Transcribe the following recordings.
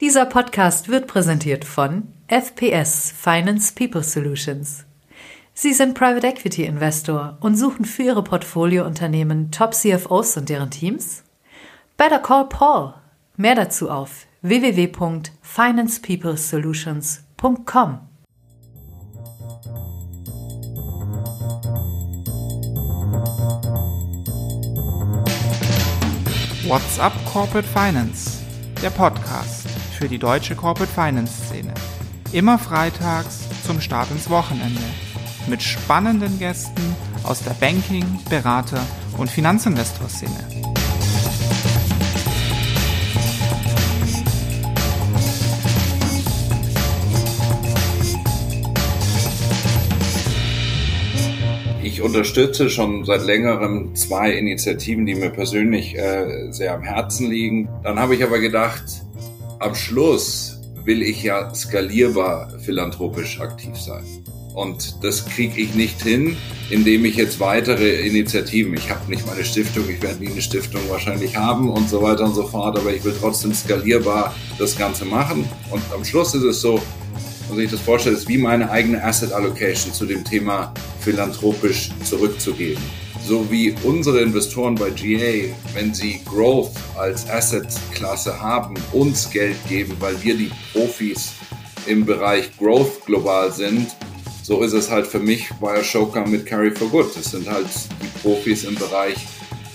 Dieser Podcast wird präsentiert von FPS Finance People Solutions. Sie sind Private Equity Investor und suchen für Ihre Portfoliounternehmen Top CFOs und deren Teams? Better Call Paul. Mehr dazu auf www.financepeoplesolutions.com. What's up Corporate Finance? Der Podcast für die deutsche Corporate Finance Szene. Immer freitags zum Start ins Wochenende. Mit spannenden Gästen aus der Banking-, Berater- und Finanzinvestor-Szene. Ich unterstütze schon seit längerem zwei Initiativen, die mir persönlich äh, sehr am Herzen liegen. Dann habe ich aber gedacht, am Schluss will ich ja skalierbar philanthropisch aktiv sein. Und das kriege ich nicht hin, indem ich jetzt weitere Initiativen, ich habe nicht meine Stiftung, ich werde nie eine Stiftung wahrscheinlich haben und so weiter und so fort, aber ich will trotzdem skalierbar das Ganze machen. Und am Schluss ist es so, muss ich das vorstellen, ist wie meine eigene Asset Allocation zu dem Thema philanthropisch zurückzugeben so wie unsere Investoren bei GA, wenn sie Growth als Asset-Klasse haben, uns Geld geben, weil wir die Profis im Bereich Growth global sind, so ist es halt für mich bei Ashoka mit Carry for Good. Das sind halt die Profis im Bereich,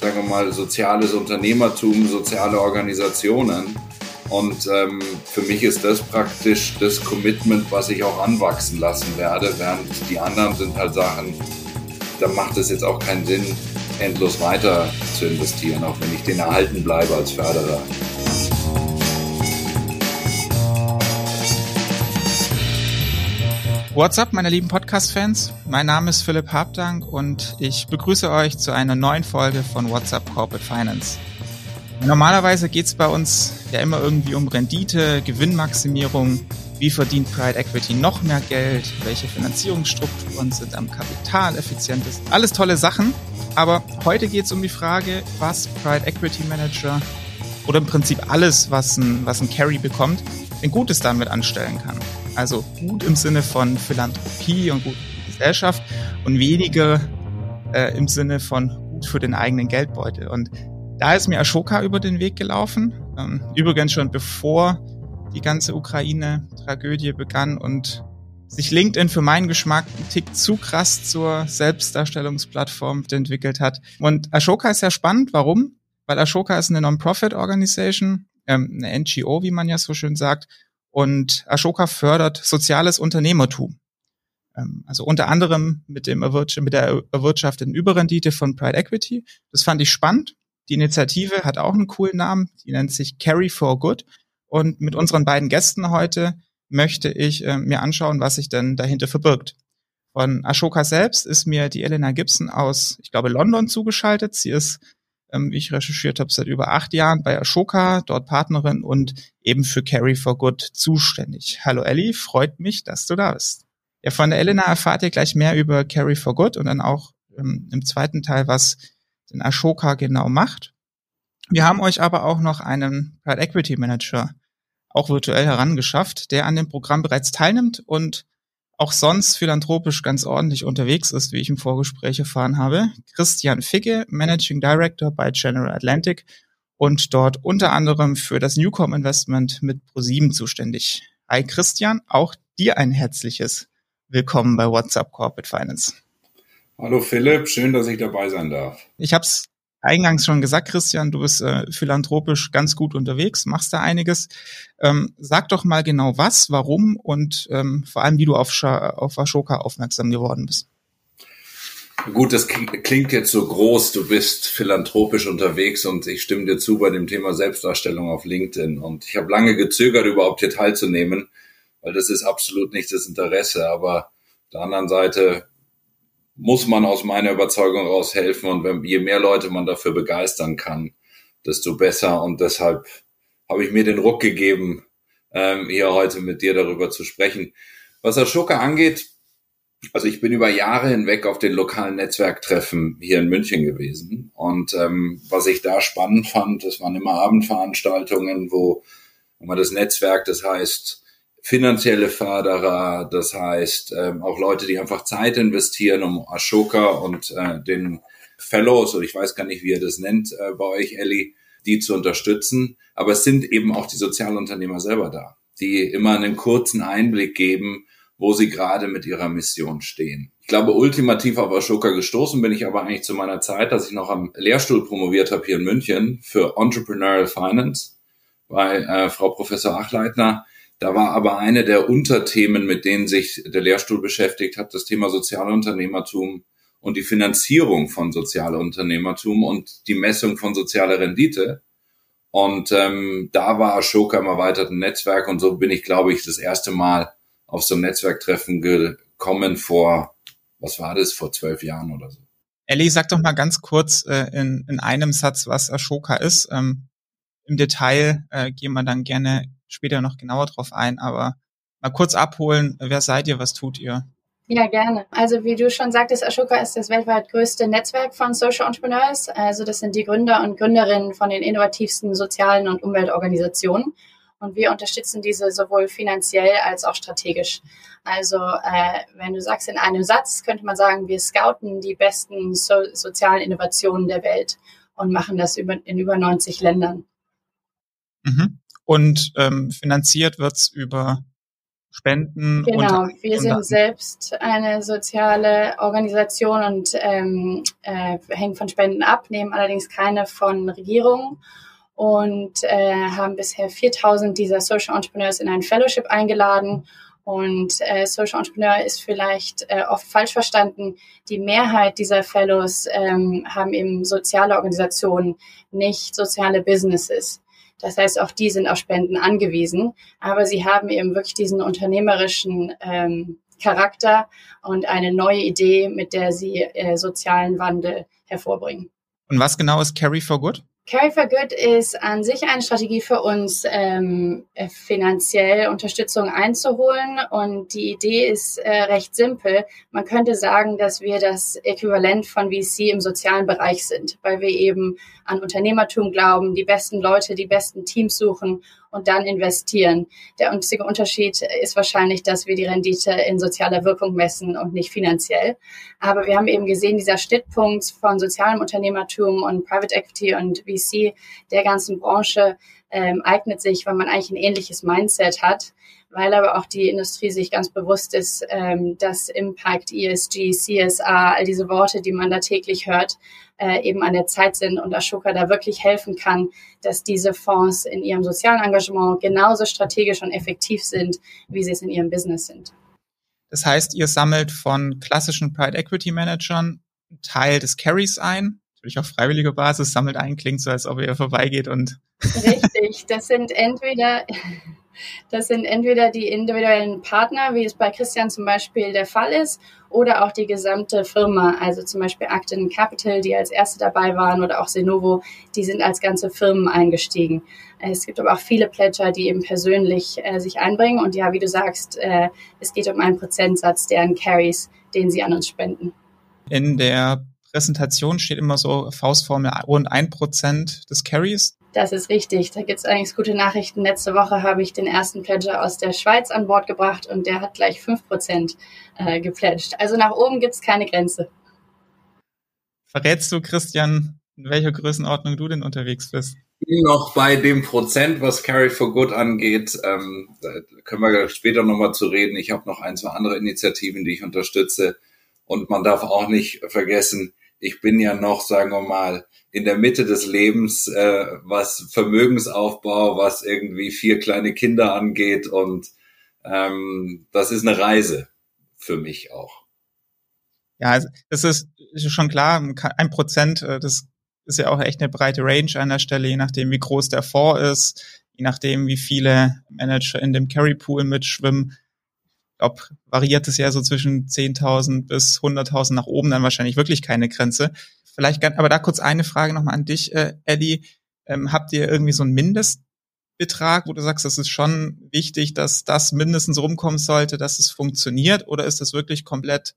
sagen wir mal, soziales Unternehmertum, soziale Organisationen. Und ähm, für mich ist das praktisch das Commitment, was ich auch anwachsen lassen werde, während die anderen sind halt Sachen, da macht es jetzt auch keinen Sinn, endlos weiter zu investieren, auch wenn ich den erhalten bleibe als Förderer. What's up, meine lieben Podcast-Fans? Mein Name ist Philipp Habdank und ich begrüße euch zu einer neuen Folge von What's up Corporate Finance. Normalerweise geht es bei uns ja immer irgendwie um Rendite, Gewinnmaximierung, wie verdient Pride Equity noch mehr Geld? Welche Finanzierungsstrukturen sind am kapitaleffizientesten? Alles tolle Sachen. Aber heute geht es um die Frage, was Pride Equity Manager oder im Prinzip alles, was ein, was ein Carry bekommt, ein Gutes damit anstellen kann. Also gut im Sinne von Philanthropie und gut für die Gesellschaft und weniger äh, im Sinne von gut für den eigenen Geldbeutel. Und da ist mir Ashoka über den Weg gelaufen. Ähm, übrigens schon bevor die ganze Ukraine-Tragödie begann und sich LinkedIn für meinen Geschmack einen Tick zu krass zur Selbstdarstellungsplattform entwickelt hat. Und Ashoka ist sehr spannend. Warum? Weil Ashoka ist eine Non-Profit-Organisation, ähm, eine NGO, wie man ja so schön sagt. Und Ashoka fördert soziales Unternehmertum. Ähm, also unter anderem mit, dem mit der erwirtschafteten Überrendite von Pride Equity. Das fand ich spannend. Die Initiative hat auch einen coolen Namen. Die nennt sich Carry for Good. Und mit unseren beiden Gästen heute möchte ich äh, mir anschauen, was sich denn dahinter verbirgt. Von Ashoka selbst ist mir die Elena Gibson aus, ich glaube, London zugeschaltet. Sie ist, ähm, wie ich recherchiert habe, seit über acht Jahren bei Ashoka, dort Partnerin und eben für Carry for Good zuständig. Hallo Ellie, freut mich, dass du da bist. Ja, von der Elena erfahrt ihr gleich mehr über Carry for Good und dann auch ähm, im zweiten Teil, was denn Ashoka genau macht. Wir haben euch aber auch noch einen Private Equity Manager auch virtuell herangeschafft, der an dem Programm bereits teilnimmt und auch sonst philanthropisch ganz ordentlich unterwegs ist, wie ich im Vorgespräch erfahren habe. Christian Ficke, Managing Director bei General Atlantic und dort unter anderem für das Newcom Investment mit ProSieben zuständig. Hi Christian, auch dir ein herzliches Willkommen bei WhatsApp Corporate Finance. Hallo Philipp, schön, dass ich dabei sein darf. Ich habe es eingangs schon gesagt, Christian, du bist äh, philanthropisch ganz gut unterwegs, machst da einiges. Ähm, sag doch mal genau was, warum und ähm, vor allem, wie du auf, auf Ashoka aufmerksam geworden bist. Gut, das klingt jetzt so groß, du bist philanthropisch unterwegs und ich stimme dir zu bei dem Thema Selbstdarstellung auf LinkedIn. Und ich habe lange gezögert, überhaupt hier teilzunehmen, weil das ist absolut nicht das Interesse. Aber auf der anderen Seite muss man aus meiner Überzeugung heraus helfen. Und wenn, je mehr Leute man dafür begeistern kann, desto besser. Und deshalb habe ich mir den Ruck gegeben, ähm, hier heute mit dir darüber zu sprechen. Was Ashoka angeht, also ich bin über Jahre hinweg auf den lokalen Netzwerktreffen hier in München gewesen. Und ähm, was ich da spannend fand, das waren immer Abendveranstaltungen, wo Und das Netzwerk, das heißt finanzielle Förderer, das heißt ähm, auch Leute, die einfach Zeit investieren, um Ashoka und äh, den Fellows, oder ich weiß gar nicht, wie ihr das nennt äh, bei euch, Ellie, die zu unterstützen. Aber es sind eben auch die Sozialunternehmer selber da, die immer einen kurzen Einblick geben, wo sie gerade mit ihrer Mission stehen. Ich glaube, ultimativ auf Ashoka gestoßen bin ich aber eigentlich zu meiner Zeit, dass ich noch am Lehrstuhl promoviert habe hier in München für Entrepreneurial Finance bei äh, Frau Professor Achleitner. Da war aber eine der Unterthemen, mit denen sich der Lehrstuhl beschäftigt hat, das Thema Sozialunternehmertum und die Finanzierung von Sozialunternehmertum und die Messung von sozialer Rendite. Und ähm, da war Ashoka im erweiterten Netzwerk und so bin ich, glaube ich, das erste Mal auf so ein Netzwerktreffen gekommen vor was war das, vor zwölf Jahren oder so. Ellie, sag doch mal ganz kurz äh, in, in einem Satz, was Ashoka ist. Ähm, Im Detail äh, gehen wir dann gerne später noch genauer drauf ein, aber mal kurz abholen, wer seid ihr, was tut ihr? Ja, gerne. Also wie du schon sagtest, Ashoka ist das weltweit größte Netzwerk von Social Entrepreneurs. Also das sind die Gründer und Gründerinnen von den innovativsten sozialen und Umweltorganisationen. Und wir unterstützen diese sowohl finanziell als auch strategisch. Also äh, wenn du sagst in einem Satz, könnte man sagen, wir scouten die besten so sozialen Innovationen der Welt und machen das über, in über 90 Ländern. Mhm. Und ähm, finanziert wird's über Spenden. Genau, wir sind selbst eine soziale Organisation und ähm, äh, hängen von Spenden ab, nehmen allerdings keine von Regierungen und äh, haben bisher 4000 dieser Social Entrepreneurs in ein Fellowship eingeladen. Und äh, Social Entrepreneur ist vielleicht äh, oft falsch verstanden. Die Mehrheit dieser Fellows ähm, haben eben soziale Organisationen, nicht soziale Businesses. Das heißt, auch die sind auf Spenden angewiesen, aber sie haben eben wirklich diesen unternehmerischen ähm, Charakter und eine neue Idee, mit der sie äh, sozialen Wandel hervorbringen. Und was genau ist Carry for Good? Carry for Good ist an sich eine Strategie für uns, ähm, finanziell Unterstützung einzuholen. Und die Idee ist äh, recht simpel. Man könnte sagen, dass wir das Äquivalent von VC im sozialen Bereich sind, weil wir eben an Unternehmertum glauben, die besten Leute, die besten Teams suchen und dann investieren. Der einzige Unterschied ist wahrscheinlich, dass wir die Rendite in sozialer Wirkung messen und nicht finanziell. Aber wir haben eben gesehen, dieser Schnittpunkt von sozialem Unternehmertum und Private Equity und VC der ganzen Branche ähm, eignet sich, weil man eigentlich ein ähnliches Mindset hat weil aber auch die Industrie sich ganz bewusst ist, ähm, dass Impact, ESG, CSR, all diese Worte, die man da täglich hört, äh, eben an der Zeit sind und Ashoka da wirklich helfen kann, dass diese Fonds in ihrem sozialen Engagement genauso strategisch und effektiv sind, wie sie es in ihrem Business sind. Das heißt, ihr sammelt von klassischen Private Equity Managern einen Teil des Carries ein, natürlich auf freiwilliger Basis, sammelt ein, klingt so, als ob ihr vorbeigeht und. Richtig, das sind entweder das sind entweder die individuellen Partner, wie es bei Christian zum Beispiel der Fall ist, oder auch die gesamte Firma, also zum Beispiel Acton Capital, die als erste dabei waren, oder auch Senovo, die sind als ganze Firmen eingestiegen. Es gibt aber auch viele Pledger, die eben persönlich äh, sich einbringen. Und ja, wie du sagst, äh, es geht um einen Prozentsatz deren Carries, den sie an uns spenden. In der Präsentation steht immer so Faustformel rund ein Prozent des Carries. Das ist richtig. Da gibt es eigentlich gute Nachrichten. Letzte Woche habe ich den ersten Pledger aus der Schweiz an Bord gebracht und der hat gleich 5% äh, gepledged. Also nach oben gibt es keine Grenze. Verrätst du, Christian, in welcher Größenordnung du denn unterwegs bist? noch bei dem Prozent, was Carry for Good angeht. Ähm, da können wir später nochmal zu reden. Ich habe noch ein, zwei andere Initiativen, die ich unterstütze. Und man darf auch nicht vergessen, ich bin ja noch, sagen wir mal, in der Mitte des Lebens, äh, was Vermögensaufbau, was irgendwie vier kleine Kinder angeht. Und ähm, das ist eine Reise für mich auch. Ja, also das ist, ist schon klar, ein Prozent, äh, das ist ja auch echt eine breite Range an der Stelle, je nachdem, wie groß der Fonds ist, je nachdem, wie viele Manager in dem Carry Pool mitschwimmen. Ich glaube, variiert es ja so zwischen 10.000 bis 100.000 nach oben, dann wahrscheinlich wirklich keine Grenze. Vielleicht, aber da kurz eine Frage nochmal an dich, äh, Eddie. Ähm, habt ihr irgendwie so einen Mindestbetrag, wo du sagst, das ist schon wichtig, dass das mindestens rumkommen sollte, dass es funktioniert? Oder ist das wirklich komplett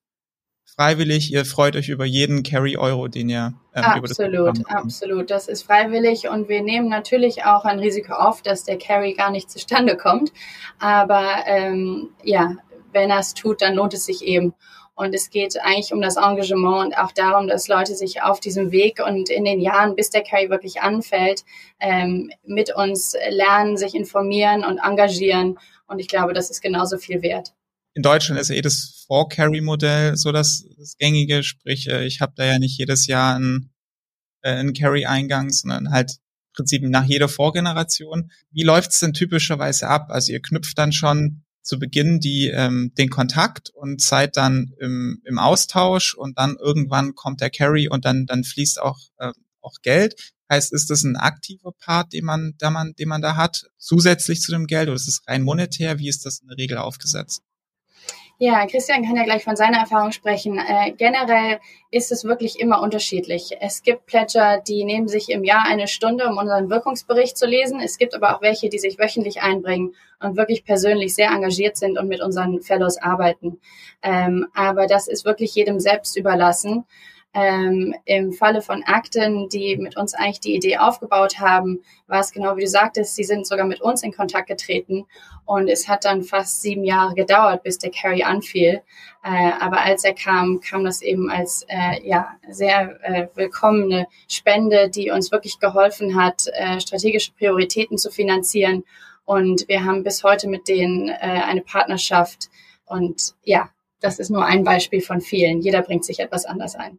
freiwillig, ihr freut euch über jeden Carry-Euro, den ihr ähm, Absolut, das absolut. Das ist freiwillig und wir nehmen natürlich auch ein Risiko auf, dass der Carry gar nicht zustande kommt. Aber ähm, ja, wenn er es tut, dann lohnt es sich eben. Und es geht eigentlich um das Engagement und auch darum, dass Leute sich auf diesem Weg und in den Jahren, bis der Carry wirklich anfällt, ähm, mit uns lernen, sich informieren und engagieren. Und ich glaube, das ist genauso viel wert. In Deutschland ist eh das Four-Carry-Modell so das, das gängige, sprich, äh, ich habe da ja nicht jedes Jahr einen, äh, einen Carry-Eingang, sondern halt im Prinzip nach jeder Vorgeneration. Wie läuft's denn typischerweise ab? Also ihr knüpft dann schon zu Beginn die, ähm, den Kontakt und seid dann im, im Austausch und dann irgendwann kommt der Carry und dann, dann fließt auch, äh, auch Geld. Heißt, ist das ein aktiver Part, den man, den man, den man da hat, zusätzlich zu dem Geld oder ist es rein monetär? Wie ist das in der Regel aufgesetzt? Ja, Christian kann ja gleich von seiner Erfahrung sprechen. Äh, generell ist es wirklich immer unterschiedlich. Es gibt Pledger, die nehmen sich im Jahr eine Stunde, um unseren Wirkungsbericht zu lesen. Es gibt aber auch welche, die sich wöchentlich einbringen und wirklich persönlich sehr engagiert sind und mit unseren Fellows arbeiten. Ähm, aber das ist wirklich jedem selbst überlassen. Ähm, Im Falle von Akten, die mit uns eigentlich die Idee aufgebaut haben, war es genau wie du sagtest, sie sind sogar mit uns in Kontakt getreten und es hat dann fast sieben Jahre gedauert, bis der Carry anfiel. Äh, aber als er kam, kam das eben als äh, ja sehr äh, willkommene Spende, die uns wirklich geholfen hat, äh, strategische Prioritäten zu finanzieren. Und wir haben bis heute mit denen äh, eine Partnerschaft. Und ja, das ist nur ein Beispiel von vielen. Jeder bringt sich etwas anders ein.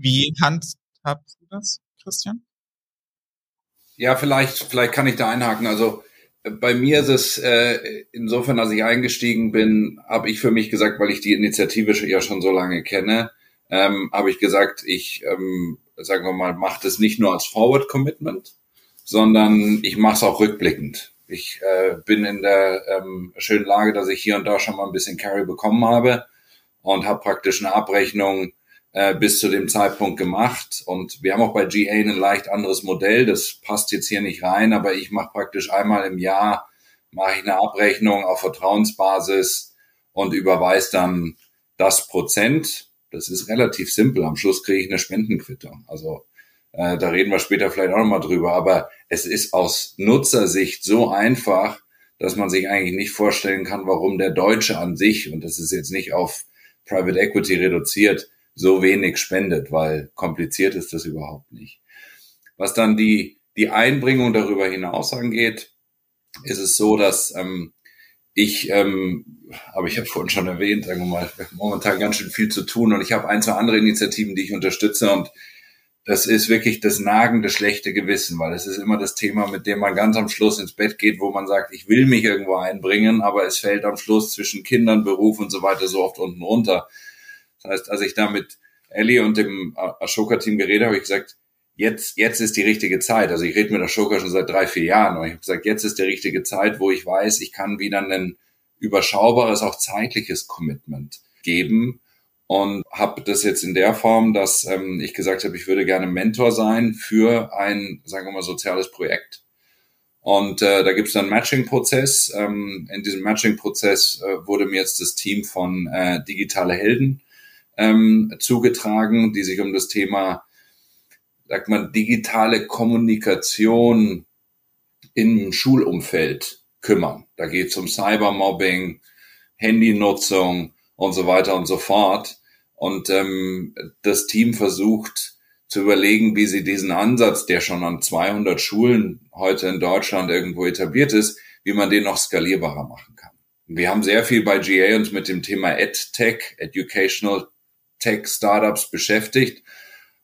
Wie handhabst du das, Christian? Ja, vielleicht, vielleicht kann ich da einhaken. Also äh, bei mir ist es äh, insofern, als ich eingestiegen bin, habe ich für mich gesagt, weil ich die Initiative ja schon so lange kenne, ähm, habe ich gesagt, ich ähm, sagen wir mal, mache das nicht nur als Forward Commitment, sondern ich mache es auch rückblickend. Ich äh, bin in der ähm, schönen Lage, dass ich hier und da schon mal ein bisschen Carry bekommen habe und habe praktisch eine Abrechnung äh, bis zu dem Zeitpunkt gemacht. Und wir haben auch bei GA ein leicht anderes Modell. Das passt jetzt hier nicht rein, aber ich mache praktisch einmal im Jahr mache ich eine Abrechnung auf Vertrauensbasis und überweise dann das Prozent. Das ist relativ simpel. Am Schluss kriege ich eine Spendenquittung. Also äh, da reden wir später vielleicht auch nochmal drüber. Aber es ist aus Nutzersicht so einfach, dass man sich eigentlich nicht vorstellen kann, warum der Deutsche an sich, und das ist jetzt nicht auf Private Equity reduziert, so wenig spendet, weil kompliziert ist das überhaupt nicht. Was dann die, die Einbringung darüber hinaus angeht, ist es so, dass ähm, ich, ähm, aber ich habe vorhin schon erwähnt, sagen wir mal, momentan ganz schön viel zu tun und ich habe ein, zwei andere Initiativen, die ich unterstütze und das ist wirklich das nagende schlechte Gewissen, weil es ist immer das Thema, mit dem man ganz am Schluss ins Bett geht, wo man sagt, ich will mich irgendwo einbringen, aber es fällt am Schluss zwischen Kindern, Beruf und so weiter so oft unten runter. Das heißt, als ich da mit Ellie und dem Ashoka-Team geredet habe, ich gesagt, jetzt, jetzt ist die richtige Zeit. Also ich rede mit Ashoka schon seit drei, vier Jahren und ich habe gesagt, jetzt ist die richtige Zeit, wo ich weiß, ich kann wieder ein überschaubares, auch zeitliches Commitment geben und habe das jetzt in der Form, dass ähm, ich gesagt habe, ich würde gerne Mentor sein für ein, sagen wir mal, soziales Projekt. Und äh, da gibt es dann einen Matching-Prozess. Ähm, in diesem Matching-Prozess äh, wurde mir jetzt das Team von äh, Digitale Helden ähm, zugetragen, die sich um das Thema, sagt man, digitale Kommunikation im Schulumfeld kümmern. Da geht es um Cybermobbing, Handynutzung und so weiter und so fort. Und ähm, das Team versucht zu überlegen, wie sie diesen Ansatz, der schon an 200 Schulen heute in Deutschland irgendwo etabliert ist, wie man den noch skalierbarer machen kann. Wir haben sehr viel bei GA uns mit dem Thema EdTech, Educational Tech-Startups beschäftigt.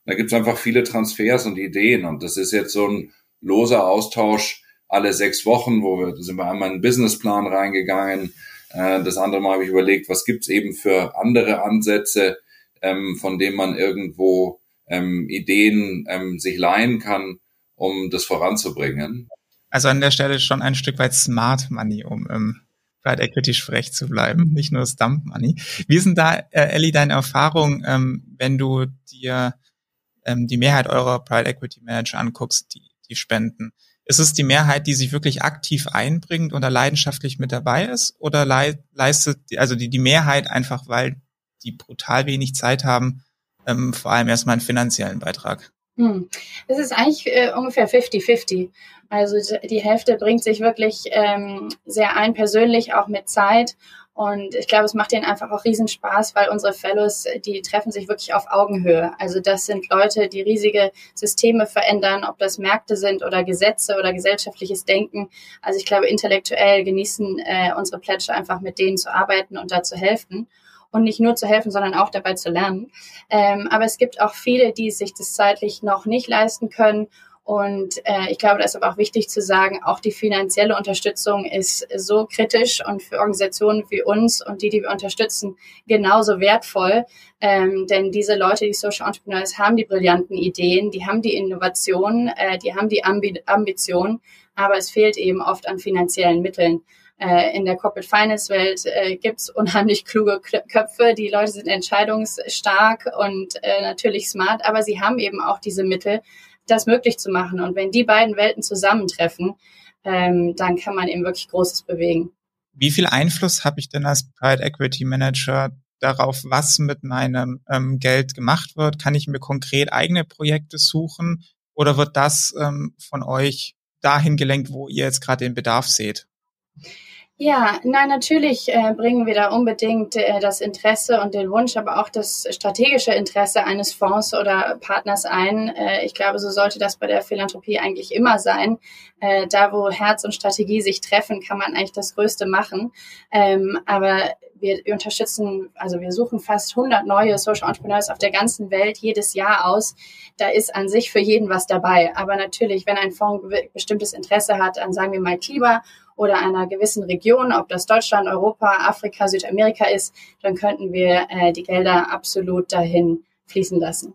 Da gibt es einfach viele Transfers und Ideen und das ist jetzt so ein loser Austausch alle sechs Wochen, wo wir sind wir einmal in einen Businessplan reingegangen. Äh, das andere Mal habe ich überlegt, was gibt's eben für andere Ansätze, ähm, von denen man irgendwo ähm, Ideen ähm, sich leihen kann, um das voranzubringen. Also an der Stelle schon ein Stück weit Smart Money, um Private Equity frech zu bleiben, nicht nur das Dump Money. Wie sind da, äh, Ellie, deine Erfahrung, ähm, wenn du dir ähm, die Mehrheit eurer Private Equity Manager anguckst, die, die spenden? Ist es die Mehrheit, die sich wirklich aktiv einbringt oder leidenschaftlich mit dabei ist? Oder le leistet, also die, die Mehrheit einfach, weil die brutal wenig Zeit haben, ähm, vor allem erstmal einen finanziellen Beitrag? Hm. Es ist eigentlich äh, ungefähr 50-50. Also die Hälfte bringt sich wirklich ähm, sehr ein, persönlich auch mit Zeit. Und ich glaube, es macht denen einfach auch Riesenspaß, weil unsere Fellows, die treffen sich wirklich auf Augenhöhe. Also das sind Leute, die riesige Systeme verändern, ob das Märkte sind oder Gesetze oder gesellschaftliches Denken. Also ich glaube, intellektuell genießen äh, unsere Pledge einfach mit denen zu arbeiten und da zu helfen und nicht nur zu helfen, sondern auch dabei zu lernen. Ähm, aber es gibt auch viele, die sich das zeitlich noch nicht leisten können. Und äh, ich glaube, da ist aber auch wichtig zu sagen, auch die finanzielle Unterstützung ist so kritisch und für Organisationen wie uns und die, die wir unterstützen, genauso wertvoll. Ähm, denn diese Leute, die Social Entrepreneurs, haben die brillanten Ideen, die haben die Innovation, äh, die haben die Ambi Ambition, aber es fehlt eben oft an finanziellen Mitteln äh, in der Corporate Finance Welt äh, gibt es unheimlich kluge Köpfe. Die Leute sind entscheidungsstark und äh, natürlich smart, aber sie haben eben auch diese Mittel, das möglich zu machen. Und wenn die beiden Welten zusammentreffen, ähm, dann kann man eben wirklich Großes bewegen. Wie viel Einfluss habe ich denn als Private Equity Manager darauf, was mit meinem ähm, Geld gemacht wird? Kann ich mir konkret eigene Projekte suchen oder wird das ähm, von euch dahin gelenkt, wo ihr jetzt gerade den Bedarf seht? Ja, nein, natürlich äh, bringen wir da unbedingt äh, das Interesse und den Wunsch, aber auch das strategische Interesse eines Fonds oder Partners ein. Äh, ich glaube, so sollte das bei der Philanthropie eigentlich immer sein. Äh, da, wo Herz und Strategie sich treffen, kann man eigentlich das Größte machen. Ähm, aber wir, unterstützen, also wir suchen fast 100 neue Social Entrepreneurs auf der ganzen Welt jedes Jahr aus. Da ist an sich für jeden was dabei. Aber natürlich, wenn ein Fonds bestimmtes Interesse hat an, sagen wir mal, Klima oder einer gewissen Region, ob das Deutschland, Europa, Afrika, Südamerika ist, dann könnten wir äh, die Gelder absolut dahin fließen lassen.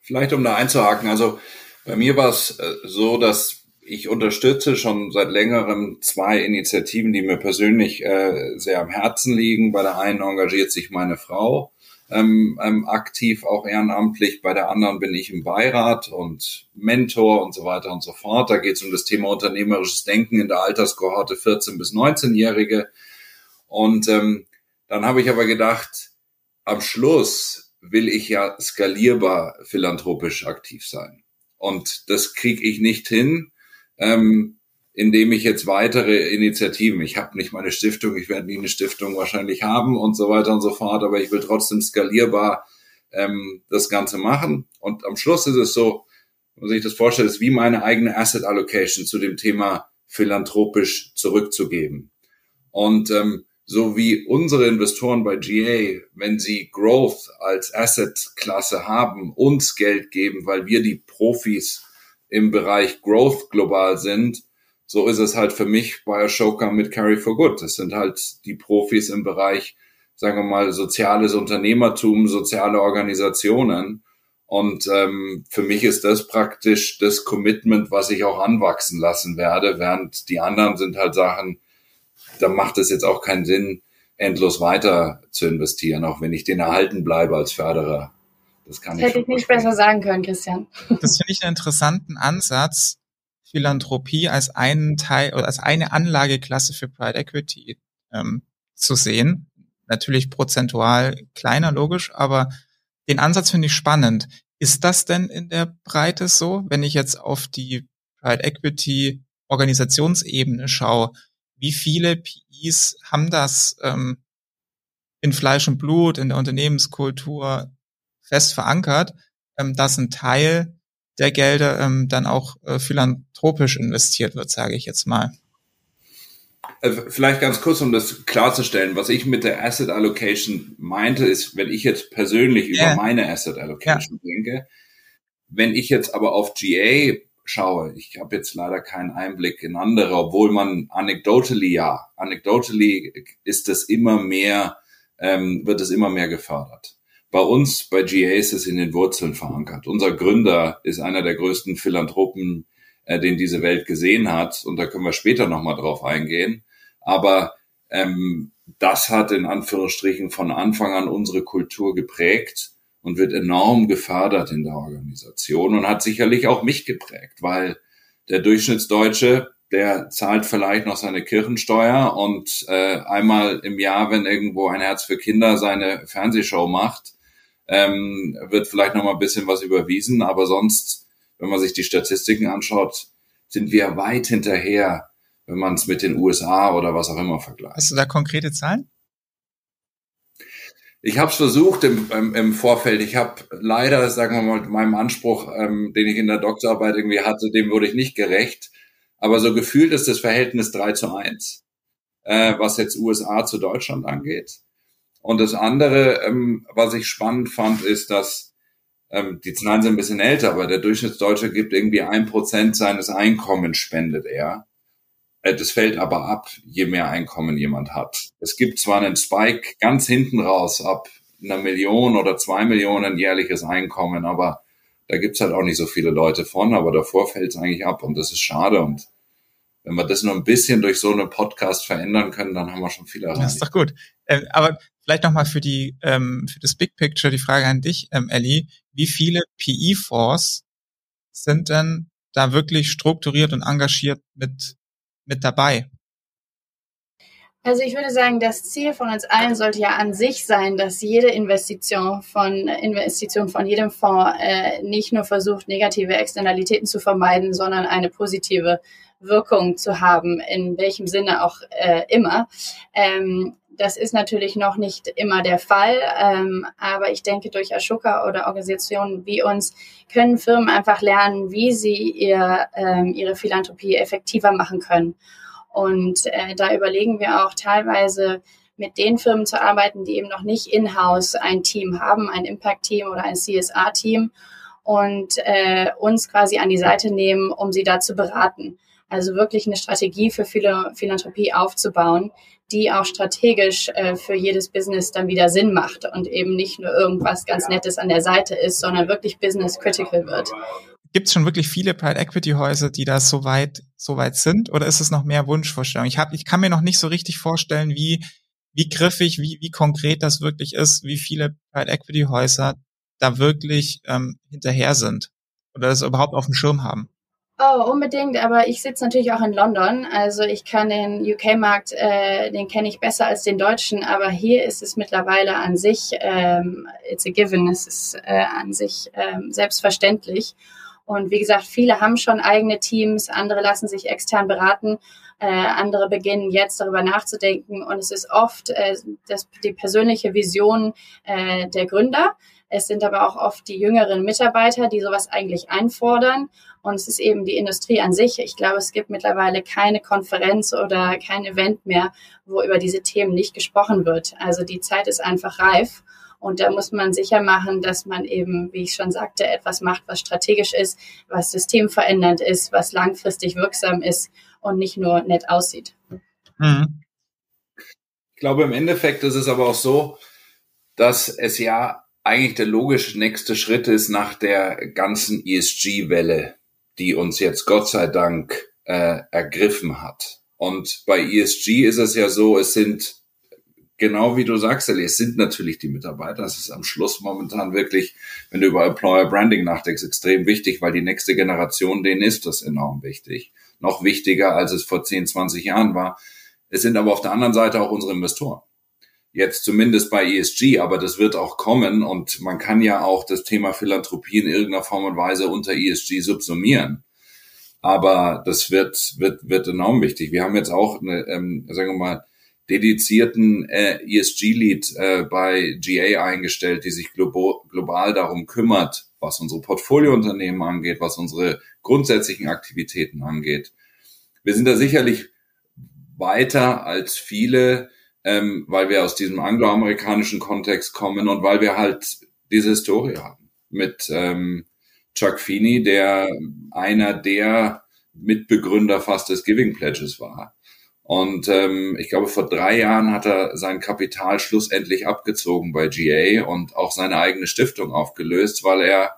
Vielleicht um da einzuhaken, also bei mir war es äh, so, dass ich unterstütze schon seit längerem zwei Initiativen, die mir persönlich äh, sehr am Herzen liegen. Bei der einen engagiert sich meine Frau ähm, ähm, aktiv, auch ehrenamtlich. Bei der anderen bin ich im Beirat und Mentor und so weiter und so fort. Da geht es um das Thema unternehmerisches Denken in der Alterskohorte 14 bis 19-Jährige. Und ähm, dann habe ich aber gedacht, am Schluss will ich ja skalierbar philanthropisch aktiv sein. Und das kriege ich nicht hin, ähm, indem ich jetzt weitere Initiativen, ich habe nicht meine Stiftung, ich werde nie eine Stiftung wahrscheinlich haben und so weiter und so fort, aber ich will trotzdem skalierbar ähm, das Ganze machen. Und am Schluss ist es so, wenn man sich das vorstellt, ist wie meine eigene Asset Allocation zu dem Thema philanthropisch zurückzugeben. Und ähm, so wie unsere Investoren bei GA, wenn sie Growth als Asset-Klasse haben, uns Geld geben, weil wir die Profis im Bereich Growth global sind, so ist es halt für mich bei Ashoka mit Carry for Good. Das sind halt die Profis im Bereich, sagen wir mal, soziales Unternehmertum, soziale Organisationen. Und ähm, für mich ist das praktisch das Commitment, was ich auch anwachsen lassen werde, während die anderen sind halt Sachen, da macht es jetzt auch keinen Sinn, endlos weiter zu investieren, auch wenn ich den erhalten bleibe als Förderer. Das kann das ich hätte ich nicht besser sagen können, Christian. Das finde ich einen interessanten Ansatz, Philanthropie als einen Teil oder als eine Anlageklasse für Private Equity ähm, zu sehen. Natürlich prozentual kleiner, logisch, aber den Ansatz finde ich spannend. Ist das denn in der Breite so, wenn ich jetzt auf die Private Equity Organisationsebene schaue? Wie viele PIs haben das ähm, in Fleisch und Blut, in der Unternehmenskultur fest verankert, ähm, dass ein Teil der Gelder ähm, dann auch äh, philanthropisch investiert wird, sage ich jetzt mal. Äh, vielleicht ganz kurz, um das klarzustellen, was ich mit der Asset Allocation meinte, ist, wenn ich jetzt persönlich yeah. über meine Asset Allocation ja. denke, wenn ich jetzt aber auf GA schaue, ich habe jetzt leider keinen Einblick in andere, obwohl man anecdotally ja, anecdotally ist es immer mehr, ähm, wird es immer mehr gefördert. Bei uns, bei GA ist es in den Wurzeln verankert. Unser Gründer ist einer der größten Philanthropen, äh, den diese Welt gesehen hat. Und da können wir später nochmal drauf eingehen. Aber ähm, das hat in Anführungsstrichen von Anfang an unsere Kultur geprägt und wird enorm gefördert in der Organisation und hat sicherlich auch mich geprägt, weil der Durchschnittsdeutsche der zahlt vielleicht noch seine Kirchensteuer und äh, einmal im Jahr, wenn irgendwo ein Herz für Kinder seine Fernsehshow macht, ähm, wird vielleicht noch mal ein bisschen was überwiesen, aber sonst, wenn man sich die Statistiken anschaut, sind wir weit hinterher, wenn man es mit den USA oder was auch immer vergleicht. Hast du da konkrete Zahlen? Ich habe es versucht im, im, im, Vorfeld. Ich habe leider, sagen wir mal, meinem Anspruch, ähm, den ich in der Doktorarbeit irgendwie hatte, dem wurde ich nicht gerecht. Aber so gefühlt ist das Verhältnis 3 zu 1, äh, was jetzt USA zu Deutschland angeht. Und das andere, ähm, was ich spannend fand, ist, dass ähm, die Zahlen sind ein bisschen älter, aber der Durchschnittsdeutsche gibt irgendwie ein Prozent seines Einkommens spendet er. Äh, das fällt aber ab, je mehr Einkommen jemand hat. Es gibt zwar einen Spike ganz hinten raus ab einer Million oder zwei Millionen jährliches Einkommen, aber da gibt's halt auch nicht so viele Leute von, aber davor fällt's eigentlich ab und das ist schade. Und wenn wir das nur ein bisschen durch so einen Podcast verändern können, dann haben wir schon viel erreicht. Das ist doch gut. Äh, aber vielleicht nochmal für die ähm, für das Big Picture die Frage an dich, ähm, Ellie. Wie viele PE-Fonds sind denn da wirklich strukturiert und engagiert mit, mit dabei? Also ich würde sagen, das Ziel von uns allen sollte ja an sich sein, dass jede Investition von Investition von jedem Fonds äh, nicht nur versucht, negative Externalitäten zu vermeiden, sondern eine positive Wirkung zu haben, in welchem Sinne auch äh, immer. Ähm, das ist natürlich noch nicht immer der Fall, ähm, aber ich denke, durch Ashoka oder Organisationen wie uns können Firmen einfach lernen, wie sie ihr, ähm, ihre Philanthropie effektiver machen können. Und äh, da überlegen wir auch teilweise mit den Firmen zu arbeiten, die eben noch nicht in-house ein Team haben, ein Impact-Team oder ein CSR-Team und äh, uns quasi an die Seite nehmen, um sie da zu beraten. Also wirklich eine Strategie für Philanthropie aufzubauen, die auch strategisch äh, für jedes Business dann wieder Sinn macht und eben nicht nur irgendwas ganz Nettes an der Seite ist, sondern wirklich business critical wird gibt es schon wirklich viele Private Equity Häuser, die da so weit, so weit sind? Oder ist es noch mehr Wunschvorstellung? Ich hab, ich kann mir noch nicht so richtig vorstellen, wie, wie griffig, wie, wie konkret das wirklich ist, wie viele Private Equity Häuser da wirklich ähm, hinterher sind oder das überhaupt auf dem Schirm haben. Oh, unbedingt, aber ich sitze natürlich auch in London, also ich kann den UK-Markt, äh, den kenne ich besser als den deutschen, aber hier ist es mittlerweile an sich, ähm, it's a given, es ist äh, an sich ähm, selbstverständlich. Und wie gesagt, viele haben schon eigene Teams, andere lassen sich extern beraten, äh, andere beginnen jetzt darüber nachzudenken. Und es ist oft äh, das, die persönliche Vision äh, der Gründer. Es sind aber auch oft die jüngeren Mitarbeiter, die sowas eigentlich einfordern. Und es ist eben die Industrie an sich. Ich glaube, es gibt mittlerweile keine Konferenz oder kein Event mehr, wo über diese Themen nicht gesprochen wird. Also die Zeit ist einfach reif. Und da muss man sicher machen, dass man eben, wie ich schon sagte, etwas macht, was strategisch ist, was systemverändernd ist, was langfristig wirksam ist und nicht nur nett aussieht. Mhm. Ich glaube, im Endeffekt ist es aber auch so, dass es ja eigentlich der logische nächste Schritt ist nach der ganzen ESG-Welle, die uns jetzt Gott sei Dank äh, ergriffen hat. Und bei ESG ist es ja so, es sind genau wie du sagst, Ellie, es sind natürlich die Mitarbeiter. Das ist am Schluss momentan wirklich, wenn du über Employer Branding nachdenkst, extrem wichtig, weil die nächste Generation, denen ist das enorm wichtig. Noch wichtiger, als es vor 10, 20 Jahren war. Es sind aber auf der anderen Seite auch unsere Investoren. Jetzt zumindest bei ESG, aber das wird auch kommen und man kann ja auch das Thema Philanthropie in irgendeiner Form und Weise unter ESG subsumieren. Aber das wird, wird, wird enorm wichtig. Wir haben jetzt auch eine, ähm, sagen wir mal, dedizierten äh, ESG-Lead äh, bei GA eingestellt, die sich global, global darum kümmert, was unsere Portfoliounternehmen angeht, was unsere grundsätzlichen Aktivitäten angeht. Wir sind da sicherlich weiter als viele, ähm, weil wir aus diesem angloamerikanischen Kontext kommen und weil wir halt diese Historie haben mit ähm, Chuck Feeney, der einer der Mitbegründer fast des Giving Pledges war. Und ähm, ich glaube, vor drei Jahren hat er sein Kapital schlussendlich abgezogen bei GA und auch seine eigene Stiftung aufgelöst, weil er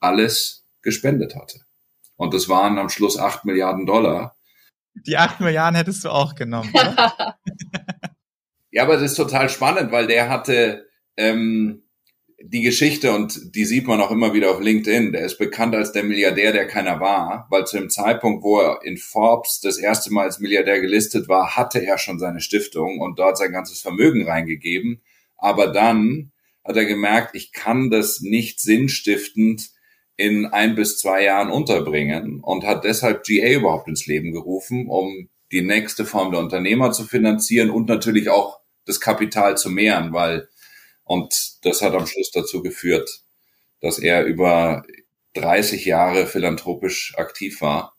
alles gespendet hatte. Und das waren am Schluss acht Milliarden Dollar. Die acht Milliarden hättest du auch genommen. Ja, aber das ist total spannend, weil der hatte, ähm, die Geschichte, und die sieht man auch immer wieder auf LinkedIn, der ist bekannt als der Milliardär, der keiner war, weil zu dem Zeitpunkt, wo er in Forbes das erste Mal als Milliardär gelistet war, hatte er schon seine Stiftung und dort sein ganzes Vermögen reingegeben. Aber dann hat er gemerkt, ich kann das nicht sinnstiftend in ein bis zwei Jahren unterbringen und hat deshalb GA überhaupt ins Leben gerufen, um die nächste Form der Unternehmer zu finanzieren und natürlich auch das Kapital zu mehren, weil und das hat am Schluss dazu geführt, dass er über 30 Jahre philanthropisch aktiv war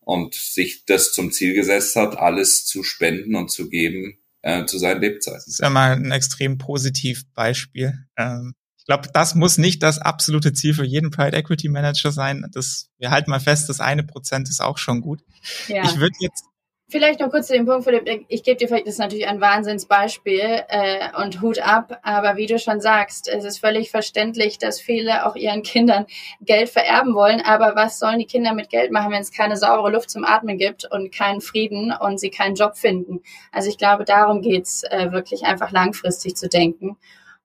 und sich das zum Ziel gesetzt hat, alles zu spenden und zu geben äh, zu seinen Lebzeiten. Das ist ja mal ein extrem positiv Beispiel. Ähm, ich glaube, das muss nicht das absolute Ziel für jeden Private Equity Manager sein. Das, wir halten mal fest, das eine Prozent ist auch schon gut. Ja. Ich würde jetzt Vielleicht noch kurz zu dem Punkt, Philipp. Ich gebe dir vielleicht, das ist natürlich ein Wahnsinnsbeispiel äh, und Hut ab, aber wie du schon sagst, es ist völlig verständlich, dass viele auch ihren Kindern Geld vererben wollen. Aber was sollen die Kinder mit Geld machen, wenn es keine saubere Luft zum Atmen gibt und keinen Frieden und sie keinen Job finden? Also ich glaube, darum geht's äh, wirklich einfach langfristig zu denken.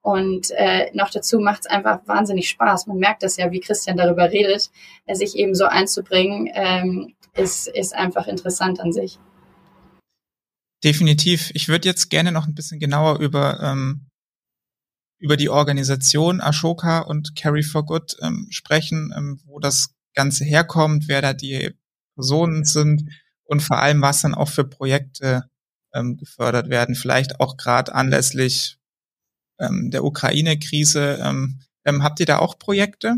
Und äh, noch dazu macht es einfach wahnsinnig Spaß. Man merkt das ja, wie Christian darüber redet, sich eben so einzubringen, ähm, ist, ist einfach interessant an sich. Definitiv. Ich würde jetzt gerne noch ein bisschen genauer über, ähm, über die Organisation Ashoka und Carry for Good ähm, sprechen, ähm, wo das Ganze herkommt, wer da die Personen sind und vor allem, was dann auch für Projekte ähm, gefördert werden. Vielleicht auch gerade anlässlich ähm, der Ukraine-Krise. Ähm, ähm, habt ihr da auch Projekte?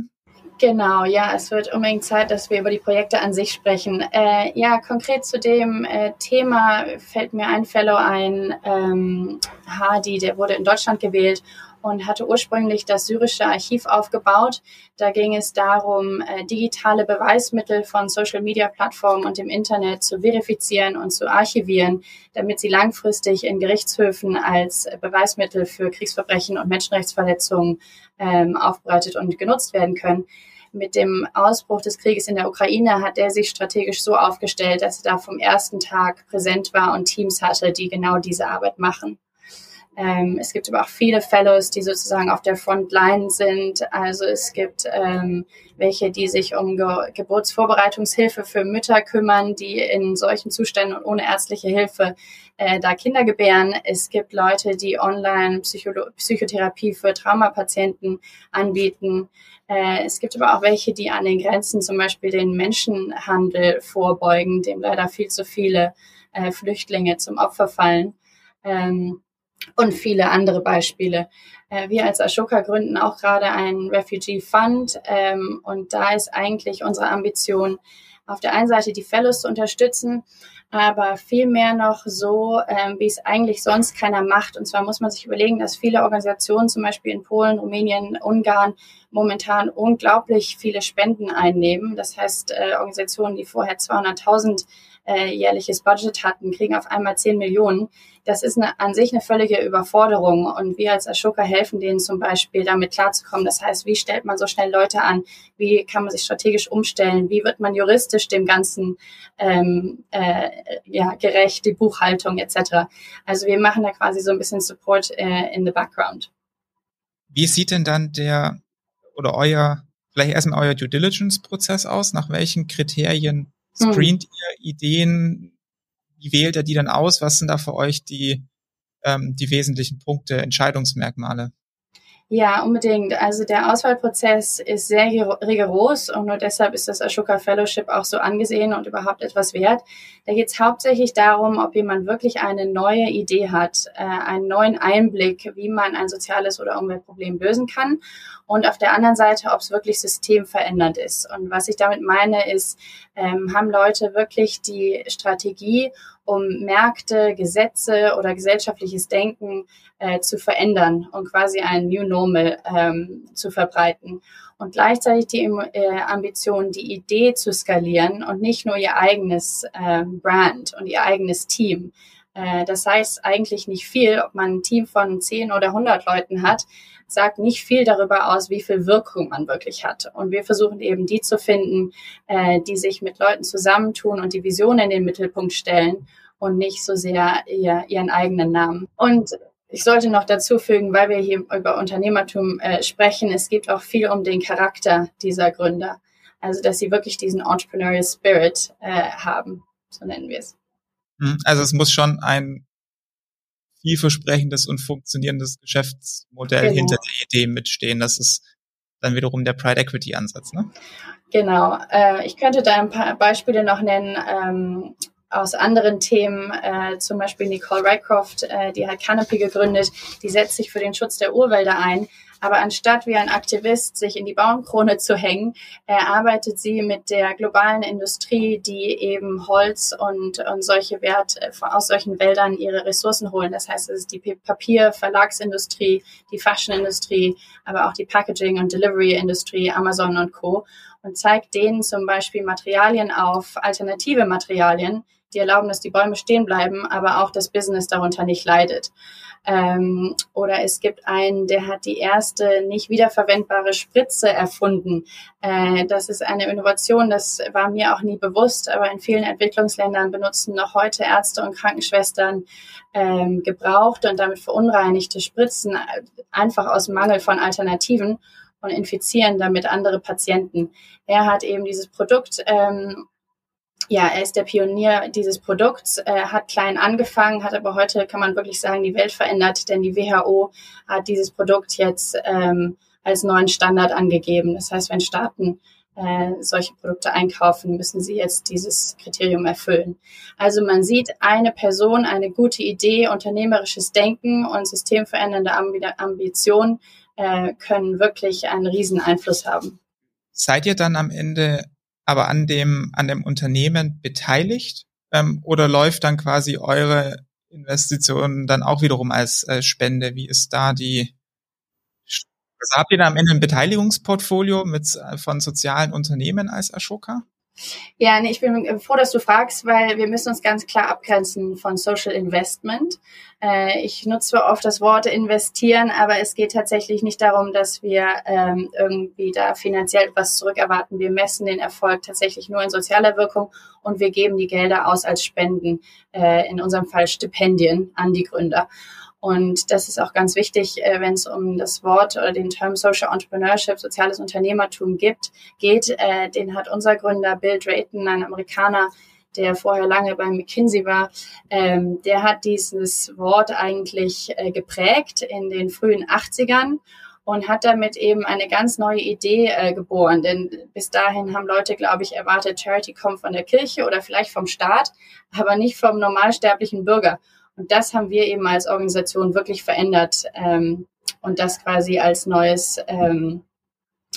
Genau, ja, es wird unbedingt Zeit, dass wir über die Projekte an sich sprechen. Äh, ja, konkret zu dem äh, Thema fällt mir ein Fellow ein, ähm, Hadi, der wurde in Deutschland gewählt und hatte ursprünglich das syrische Archiv aufgebaut. Da ging es darum, äh, digitale Beweismittel von Social-Media-Plattformen und dem Internet zu verifizieren und zu archivieren, damit sie langfristig in Gerichtshöfen als Beweismittel für Kriegsverbrechen und Menschenrechtsverletzungen ähm, aufbereitet und genutzt werden können mit dem Ausbruch des Krieges in der Ukraine hat er sich strategisch so aufgestellt, dass er da vom ersten Tag präsent war und Teams hatte, die genau diese Arbeit machen. Ähm, es gibt aber auch viele Fellows, die sozusagen auf der Frontline sind. Also es gibt ähm, welche, die sich um Ge Geburtsvorbereitungshilfe für Mütter kümmern, die in solchen Zuständen und ohne ärztliche Hilfe äh, da Kinder gebären. Es gibt Leute, die online Psycholo Psychotherapie für Traumapatienten anbieten. Äh, es gibt aber auch welche, die an den Grenzen zum Beispiel den Menschenhandel vorbeugen, dem leider viel zu viele äh, Flüchtlinge zum Opfer fallen. Ähm, und viele andere Beispiele. Äh, wir als Ashoka gründen auch gerade einen Refugee Fund ähm, und da ist eigentlich unsere Ambition, auf der einen Seite die Fellows zu unterstützen, aber vielmehr noch so, ähm, wie es eigentlich sonst keiner macht. Und zwar muss man sich überlegen, dass viele Organisationen, zum Beispiel in Polen, Rumänien, Ungarn, momentan unglaublich viele Spenden einnehmen. Das heißt, äh, Organisationen, die vorher 200.000 äh, jährliches Budget hatten, kriegen auf einmal 10 Millionen. Das ist eine, an sich eine völlige Überforderung. Und wir als Ashoka helfen denen zum Beispiel, damit klarzukommen. Das heißt, wie stellt man so schnell Leute an? Wie kann man sich strategisch umstellen? Wie wird man juristisch dem Ganzen ähm, äh, ja, gerecht, die Buchhaltung etc. Also wir machen da quasi so ein bisschen Support äh, in the background. Wie sieht denn dann der oder euer, vielleicht erstmal euer Due Diligence Prozess aus? Nach welchen Kriterien hm. Screent hm. ihr Ideen? Wie wählt ihr die dann aus? Was sind da für euch die, ähm, die wesentlichen Punkte, Entscheidungsmerkmale? Ja, unbedingt. Also der Auswahlprozess ist sehr rigoros und nur deshalb ist das Ashoka Fellowship auch so angesehen und überhaupt etwas wert. Da geht es hauptsächlich darum, ob jemand wirklich eine neue Idee hat, äh, einen neuen Einblick, wie man ein soziales oder Umweltproblem lösen kann. Und auf der anderen Seite, ob es wirklich systemverändernd ist. Und was ich damit meine, ist, ähm, haben Leute wirklich die Strategie, um Märkte, Gesetze oder gesellschaftliches Denken äh, zu verändern und quasi ein New Normal ähm, zu verbreiten. Und gleichzeitig die äh, Ambition, die Idee zu skalieren und nicht nur ihr eigenes äh, Brand und ihr eigenes Team. Äh, das heißt eigentlich nicht viel, ob man ein Team von 10 oder 100 Leuten hat, sagt nicht viel darüber aus, wie viel Wirkung man wirklich hat. Und wir versuchen eben die zu finden, äh, die sich mit Leuten zusammentun und die Vision in den Mittelpunkt stellen und nicht so sehr ihr, ihren eigenen Namen. Und ich sollte noch dazu fügen, weil wir hier über Unternehmertum äh, sprechen, es geht auch viel um den Charakter dieser Gründer. Also, dass sie wirklich diesen Entrepreneurial Spirit äh, haben, so nennen wir es. Hm, also es muss schon ein vielversprechendes und funktionierendes Geschäftsmodell genau. hinter der Idee mitstehen. Das ist dann wiederum der Pride Equity Ansatz, ne? Genau. Äh, ich könnte da ein paar Beispiele noch nennen. Ähm, aus anderen Themen, äh, zum Beispiel Nicole Rycroft, äh, die hat Canopy gegründet, die setzt sich für den Schutz der Urwälder ein. Aber anstatt wie ein Aktivist sich in die Baumkrone zu hängen, äh, arbeitet sie mit der globalen Industrie, die eben Holz und, und solche Wert äh, aus solchen Wäldern ihre Ressourcen holen. Das heißt, es ist die Papier-, Verlagsindustrie, die Fashionindustrie, aber auch die Packaging- und Delivery-Industrie, Amazon und Co. Und zeigt denen zum Beispiel Materialien auf, alternative Materialien, die erlauben, dass die Bäume stehen bleiben, aber auch das Business darunter nicht leidet. Ähm, oder es gibt einen, der hat die erste nicht wiederverwendbare Spritze erfunden. Äh, das ist eine Innovation, das war mir auch nie bewusst, aber in vielen Entwicklungsländern benutzen noch heute Ärzte und Krankenschwestern ähm, gebrauchte und damit verunreinigte Spritzen einfach aus Mangel von Alternativen und infizieren damit andere Patienten. Er hat eben dieses Produkt ähm, ja, er ist der Pionier dieses Produkts, er hat klein angefangen, hat aber heute, kann man wirklich sagen, die Welt verändert, denn die WHO hat dieses Produkt jetzt ähm, als neuen Standard angegeben. Das heißt, wenn Staaten äh, solche Produkte einkaufen, müssen sie jetzt dieses Kriterium erfüllen. Also man sieht, eine Person, eine gute Idee, unternehmerisches Denken und systemverändernde Ambitionen äh, können wirklich einen riesen Einfluss haben. Seid ihr dann am Ende aber an dem, an dem Unternehmen beteiligt? Ähm, oder läuft dann quasi eure Investition dann auch wiederum als äh, Spende? Wie ist da die, also habt ihr da am Ende ein Beteiligungsportfolio mit, äh, von sozialen Unternehmen als Ashoka? Ja, nee, ich bin froh, dass du fragst, weil wir müssen uns ganz klar abgrenzen von Social Investment. Äh, ich nutze oft das Wort investieren, aber es geht tatsächlich nicht darum, dass wir ähm, irgendwie da finanziell etwas zurückerwarten. Wir messen den Erfolg tatsächlich nur in sozialer Wirkung und wir geben die Gelder aus als Spenden, äh, in unserem Fall Stipendien an die Gründer. Und das ist auch ganz wichtig, äh, wenn es um das Wort oder den Term Social Entrepreneurship, soziales Unternehmertum gibt, geht. Äh, den hat unser Gründer Bill Drayton, ein Amerikaner, der vorher lange bei McKinsey war, ähm, der hat dieses Wort eigentlich äh, geprägt in den frühen 80ern und hat damit eben eine ganz neue Idee äh, geboren. Denn bis dahin haben Leute, glaube ich, erwartet, Charity kommt von der Kirche oder vielleicht vom Staat, aber nicht vom normalsterblichen Bürger. Und das haben wir eben als Organisation wirklich verändert ähm, und das quasi als neues, ähm,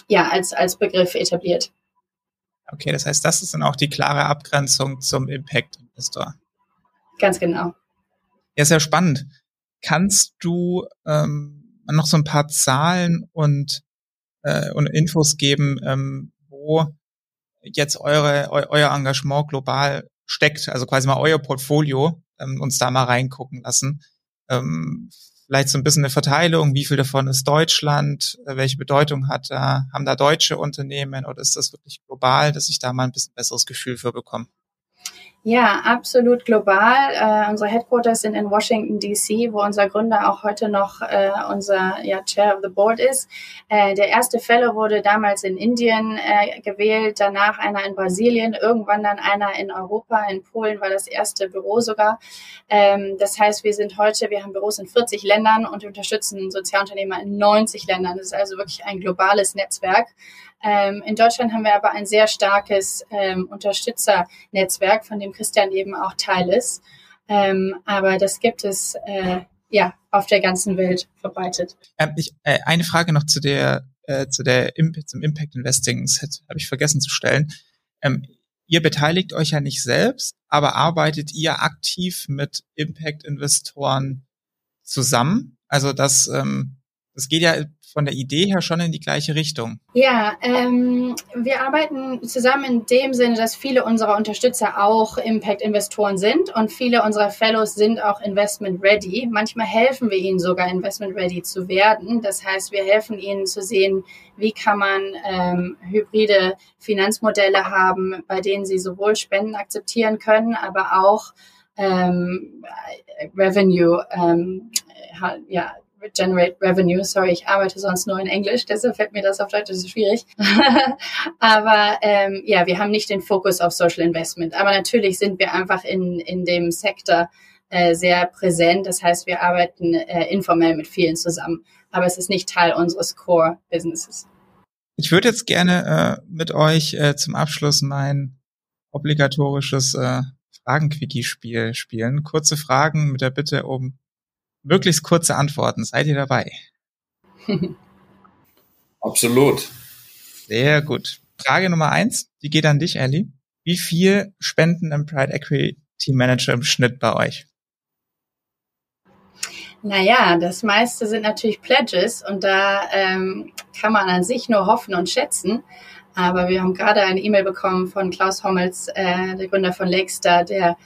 ja, als, als Begriff etabliert. Okay, das heißt, das ist dann auch die klare Abgrenzung zum Impact Investor. Ganz genau. Ja, sehr spannend. Kannst du ähm, noch so ein paar Zahlen und, äh, und Infos geben, ähm, wo jetzt eure, eu, euer Engagement global steckt, also quasi mal euer Portfolio, ähm, uns da mal reingucken lassen. Ähm, vielleicht so ein bisschen eine Verteilung, wie viel davon ist Deutschland, äh, welche Bedeutung hat da, haben da deutsche Unternehmen oder ist das wirklich global, dass ich da mal ein bisschen besseres Gefühl für bekomme? Ja, absolut global. Äh, unsere Headquarters sind in Washington, D.C., wo unser Gründer auch heute noch äh, unser ja, Chair of the Board ist. Äh, der erste Fellow wurde damals in Indien äh, gewählt, danach einer in Brasilien, irgendwann dann einer in Europa, in Polen war das erste Büro sogar. Ähm, das heißt, wir sind heute, wir haben Büros in 40 Ländern und unterstützen Sozialunternehmer in 90 Ländern. Das ist also wirklich ein globales Netzwerk. Ähm, in Deutschland haben wir aber ein sehr starkes ähm, Unterstützernetzwerk, von dem Christian eben auch Teil ist. Ähm, aber das gibt es äh, ja auf der ganzen Welt verbreitet. Ähm, ich, äh, eine Frage noch zu der äh, zu der zum Impact Investing, das habe ich vergessen zu stellen. Ähm, ihr beteiligt euch ja nicht selbst, aber arbeitet ihr aktiv mit Impact Investoren zusammen? Also das ähm, das geht ja von der Idee her schon in die gleiche Richtung. Ja, ähm, wir arbeiten zusammen in dem Sinne, dass viele unserer Unterstützer auch Impact-Investoren sind und viele unserer Fellows sind auch investment-ready. Manchmal helfen wir ihnen sogar, investment-ready zu werden. Das heißt, wir helfen ihnen zu sehen, wie kann man ähm, hybride Finanzmodelle haben, bei denen sie sowohl Spenden akzeptieren können, aber auch ähm, Revenue, ähm, ja, generate revenue. Sorry, ich arbeite sonst nur in Englisch, deshalb fällt mir das auf Deutsch, das ist schwierig. Aber ähm, ja, wir haben nicht den Fokus auf Social Investment. Aber natürlich sind wir einfach in, in dem Sektor äh, sehr präsent. Das heißt, wir arbeiten äh, informell mit vielen zusammen. Aber es ist nicht Teil unseres Core-Businesses. Ich würde jetzt gerne äh, mit euch äh, zum Abschluss mein obligatorisches äh, Fragenquickie-Spiel spielen. Kurze Fragen mit der Bitte um möglichst kurze Antworten. Seid ihr dabei? Absolut. Sehr gut. Frage Nummer eins, die geht an dich, Ellie. Wie viel spenden im Pride Equity Manager im Schnitt bei euch? Naja, das meiste sind natürlich Pledges und da ähm, kann man an sich nur hoffen und schätzen. Aber wir haben gerade eine E-Mail bekommen von Klaus Hommels, äh, der Gründer von Lakestar, der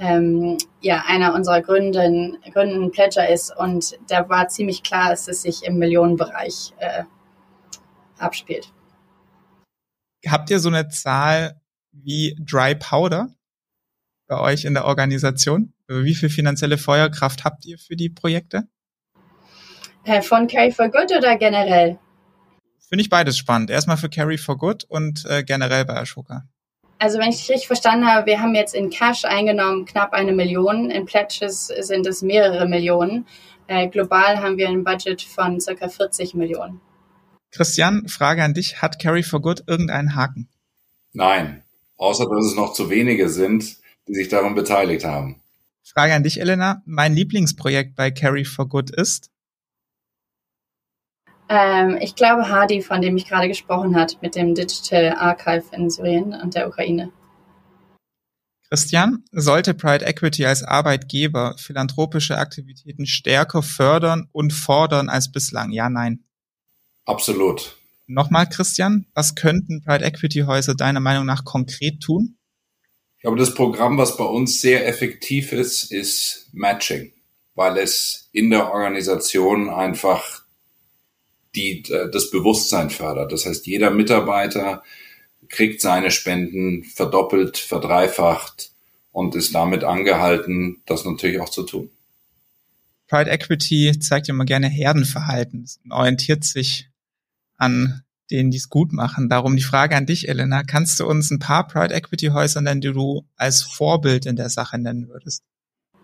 ähm, ja einer unserer Gründen, Gründen Pledger ist. Und da war ziemlich klar, dass es sich im Millionenbereich äh, abspielt. Habt ihr so eine Zahl wie Dry Powder bei euch in der Organisation? Also wie viel finanzielle Feuerkraft habt ihr für die Projekte? Äh, von Carry for Good oder generell? Finde ich beides spannend. Erstmal für Carry for Good und äh, generell bei Ashoka. Also wenn ich dich richtig verstanden habe, wir haben jetzt in Cash eingenommen knapp eine Million, in Pledges sind es mehrere Millionen. Äh, global haben wir ein Budget von circa 40 Millionen. Christian, Frage an dich. Hat Carry for Good irgendeinen Haken? Nein, außer dass es noch zu wenige sind, die sich daran beteiligt haben. Frage an dich, Elena. Mein Lieblingsprojekt bei Carry for Good ist? Ähm, ich glaube Hadi, von dem ich gerade gesprochen habe, mit dem Digital Archive in Syrien und der Ukraine. Christian, sollte Pride Equity als Arbeitgeber philanthropische Aktivitäten stärker fördern und fordern als bislang? Ja, nein. Absolut. Nochmal, Christian, was könnten Pride Equity Häuser deiner Meinung nach konkret tun? Ich glaube, das Programm, was bei uns sehr effektiv ist, ist Matching, weil es in der Organisation einfach die äh, das Bewusstsein fördert. Das heißt, jeder Mitarbeiter kriegt seine Spenden verdoppelt, verdreifacht und ist damit angehalten, das natürlich auch zu tun. Pride Equity zeigt immer gerne Herdenverhalten orientiert sich an denen, die es gut machen. Darum die Frage an dich, Elena. Kannst du uns ein paar Pride Equity Häuser nennen, die du als Vorbild in der Sache nennen würdest?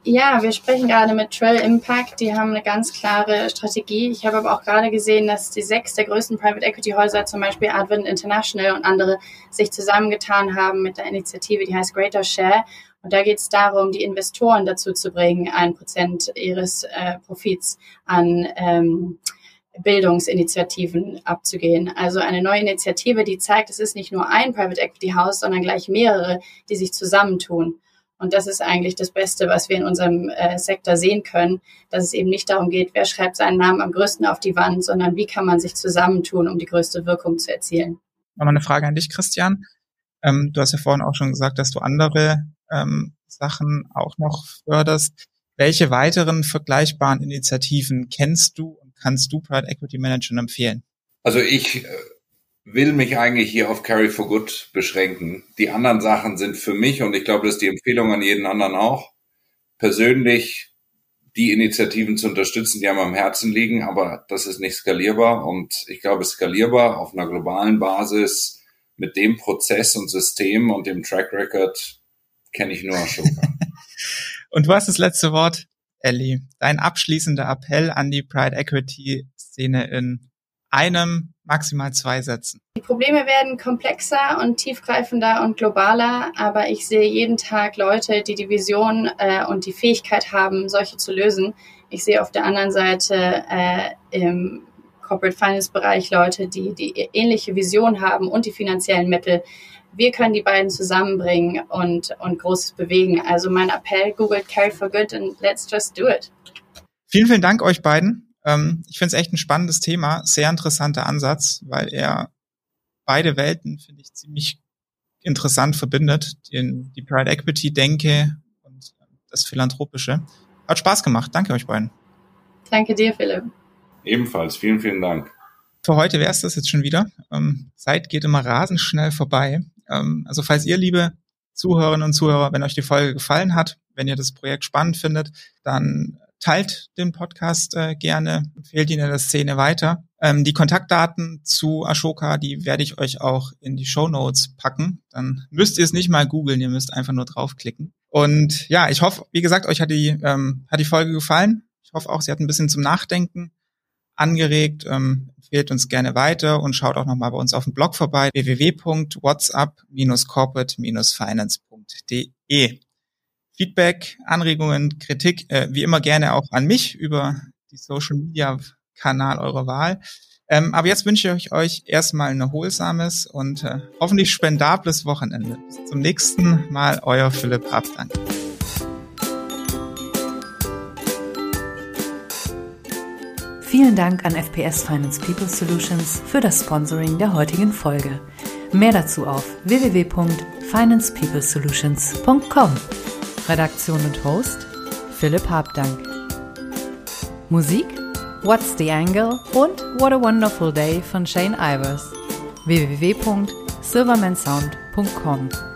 Ja, wir sprechen gerade mit Trail Impact. Die haben eine ganz klare Strategie. Ich habe aber auch gerade gesehen, dass die sechs der größten Private Equity Häuser, zum Beispiel Advent International und andere, sich zusammengetan haben mit der Initiative, die heißt Greater Share. Und da geht es darum, die Investoren dazu zu bringen, ein Prozent ihres äh, Profits an ähm, Bildungsinitiativen abzugehen. Also eine neue Initiative, die zeigt, es ist nicht nur ein Private Equity Haus, sondern gleich mehrere, die sich zusammentun. Und das ist eigentlich das Beste, was wir in unserem äh, Sektor sehen können, dass es eben nicht darum geht, wer schreibt seinen Namen am größten auf die Wand, sondern wie kann man sich zusammentun, um die größte Wirkung zu erzielen. Nochmal eine Frage an dich, Christian. Ähm, du hast ja vorhin auch schon gesagt, dass du andere ähm, Sachen auch noch förderst. Welche weiteren vergleichbaren Initiativen kennst du und kannst du Pride Equity Managern empfehlen? Also ich äh, will mich eigentlich hier auf Carry for Good beschränken. Die anderen Sachen sind für mich, und ich glaube, das ist die Empfehlung an jeden anderen auch, persönlich die Initiativen zu unterstützen, die einem am Herzen liegen, aber das ist nicht skalierbar. Und ich glaube, skalierbar auf einer globalen Basis mit dem Prozess und System und dem Track Record kenne ich nur Ashoka. und du hast das letzte Wort, Ellie. Dein abschließender Appell an die Pride Equity Szene in einem, maximal zwei Sätzen. Die Probleme werden komplexer und tiefgreifender und globaler, aber ich sehe jeden Tag Leute, die die Vision äh, und die Fähigkeit haben, solche zu lösen. Ich sehe auf der anderen Seite äh, im Corporate Finance Bereich Leute, die die ähnliche Vision haben und die finanziellen Mittel. Wir können die beiden zusammenbringen und, und Großes bewegen. Also mein Appell, Google Carry for Good and let's just do it. Vielen, vielen Dank euch beiden. Ähm, ich finde es echt ein spannendes Thema, sehr interessanter Ansatz, weil er beide Welten, finde ich, ziemlich interessant verbindet. Den, die Pride Equity Denke und das Philanthropische. Hat Spaß gemacht. Danke euch beiden. Danke dir, Philipp. Ebenfalls. Vielen, vielen Dank. Für heute wäre es das jetzt schon wieder. Ähm, Zeit geht immer rasend schnell vorbei. Ähm, also falls ihr, liebe Zuhörerinnen und Zuhörer, wenn euch die Folge gefallen hat, wenn ihr das Projekt spannend findet, dann teilt den Podcast äh, gerne, empfehlt ihn in der Szene weiter. Ähm, die Kontaktdaten zu Ashoka, die werde ich euch auch in die Show Notes packen. Dann müsst ihr es nicht mal googeln, ihr müsst einfach nur draufklicken. Und ja, ich hoffe, wie gesagt, euch hat die, ähm, hat die Folge gefallen. Ich hoffe auch, sie hat ein bisschen zum Nachdenken angeregt. Ähm, empfehlt uns gerne weiter und schaut auch nochmal bei uns auf dem Blog vorbei www.whatsapp-corporate-finance.de. Feedback, Anregungen, Kritik, äh, wie immer gerne auch an mich über die Social Media Kanal eurer Wahl. Ähm, aber jetzt wünsche ich euch erstmal ein erholsames und äh, hoffentlich spendables Wochenende. Bis zum nächsten Mal, euer Philipp Habdank. Vielen Dank an FPS Finance People Solutions für das Sponsoring der heutigen Folge. Mehr dazu auf www.financepeoplesolutions.com. Redaktion und Host Philipp Habdank. Musik What's the Angle und What a Wonderful Day von Shane Ivers. www.silvermansound.com